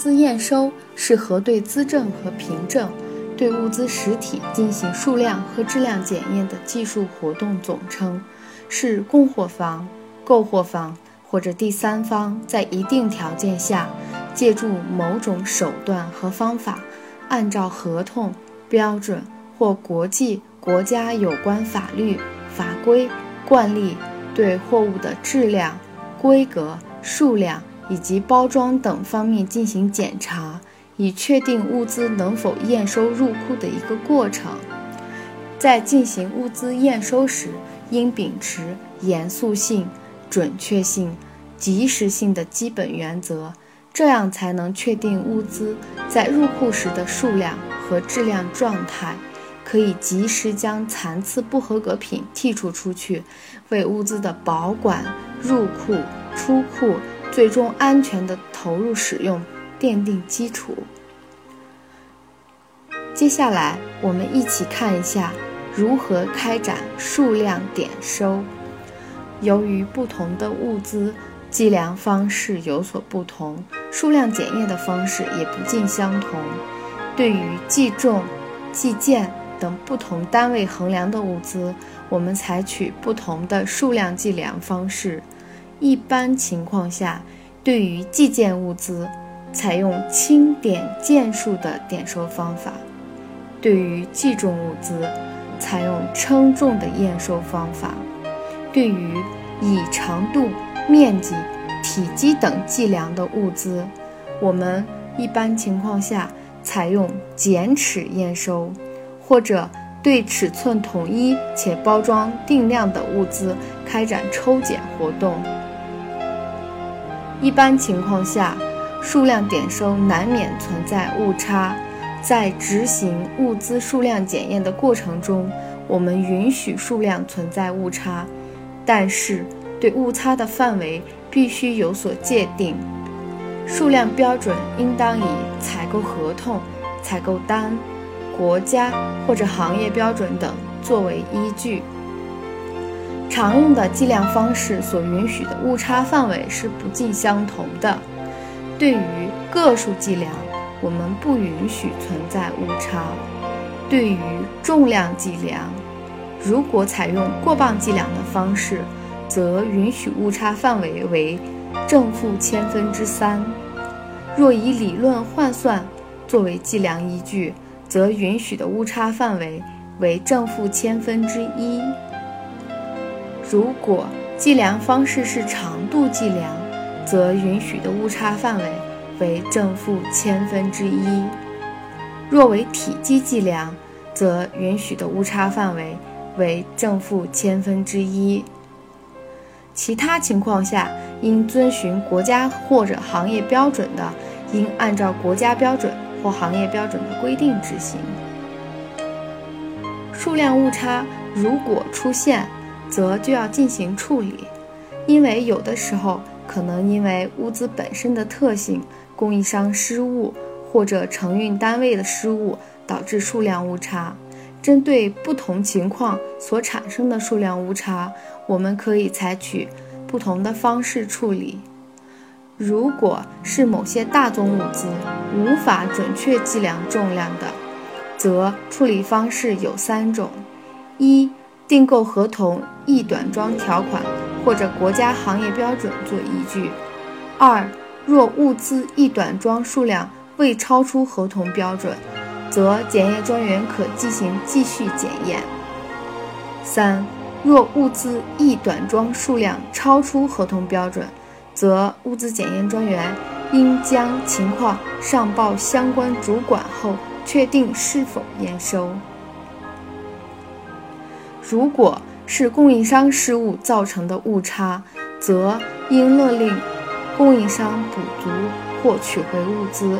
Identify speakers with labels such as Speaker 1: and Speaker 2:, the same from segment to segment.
Speaker 1: 资验收是核对资证和凭证，对物资实体进行数量和质量检验的技术活动总称，是供货方、购货方或者第三方在一定条件下，借助某种手段和方法，按照合同、标准或国际、国家有关法律法规惯例，对货物的质量、规格、数量。以及包装等方面进行检查，以确定物资能否验收入库的一个过程。在进行物资验收时，应秉持严肃性、准确性、及时性的基本原则，这样才能确定物资在入库时的数量和质量状态，可以及时将残次不合格品剔除出去，为物资的保管、入库、出库。最终安全的投入使用奠定基础。接下来，我们一起看一下如何开展数量点收。由于不同的物资计量方式有所不同，数量检验的方式也不尽相同。对于计重、计件等不同单位衡量的物资，我们采取不同的数量计量方式。一般情况下，对于计件物资，采用轻点件数的点收方法；对于计重物资，采用称重的验收方法；对于以长度、面积、体积等计量的物资，我们一般情况下采用减尺验收，或者对尺寸统一且包装定量的物资开展抽检活动。一般情况下，数量点收难免存在误差。在执行物资数量检验的过程中，我们允许数量存在误差，但是对误差的范围必须有所界定。数量标准应当以采购合同、采购单、国家或者行业标准等作为依据。常用的计量方式所允许的误差范围是不尽相同的。对于个数计量，我们不允许存在误差；对于重量计量，如果采用过磅计量的方式，则允许误差范围为正负千分之三；若以理论换算作为计量依据，则允许的误差范围为正负千分之一。如果计量方式是长度计量，则允许的误差范围为正负千分之一；若为体积计量，则允许的误差范围为正负千分之一。其他情况下，应遵循国家或者行业标准的，应按照国家标准或行业标准的规定执行。数量误差如果出现，则就要进行处理，因为有的时候可能因为物资本身的特性、供应商失误或者承运单位的失误导致数量误差。针对不同情况所产生的数量误差，我们可以采取不同的方式处理。如果是某些大宗物资无法准确计量重量的，则处理方式有三种：一。订购合同一短装条款或者国家行业标准做依据。二，若物资一短装数量未超出合同标准，则检验专员可进行继续检验。三，若物资一短装数量超出合同标准，则物资检验专员应将情况上报相关主管后，确定是否验收。如果是供应商失误造成的误差，则应勒令供应商补足或取回物资，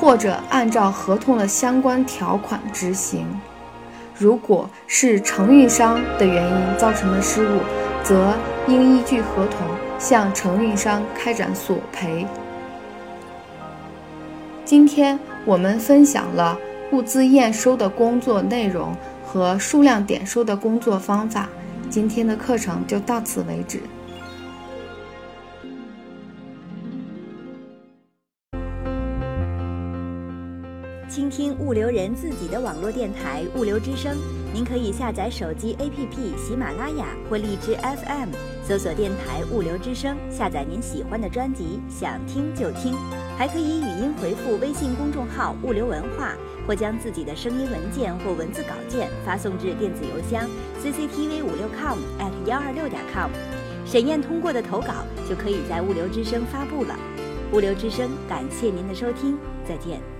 Speaker 1: 或者按照合同的相关条款执行。如果是承运商的原因造成的失误，则应依据合同向承运商开展索赔。今天我们分享了物资验收的工作内容和数量点数的工作方法。今天的课程就到此为止。
Speaker 2: 倾听物流人自己的网络电台《物流之声》，您可以下载手机 APP 喜马拉雅或荔枝 FM，搜索电台“物流之声”，下载您喜欢的专辑，想听就听。还可以语音回复微信公众号“物流文化”，或将自己的声音文件或文字稿件发送至电子邮箱 cctv 五六 com at 幺二六点 com。审验通过的投稿就可以在《物流之声》发布了。《物流之声》感谢您的收听，再见。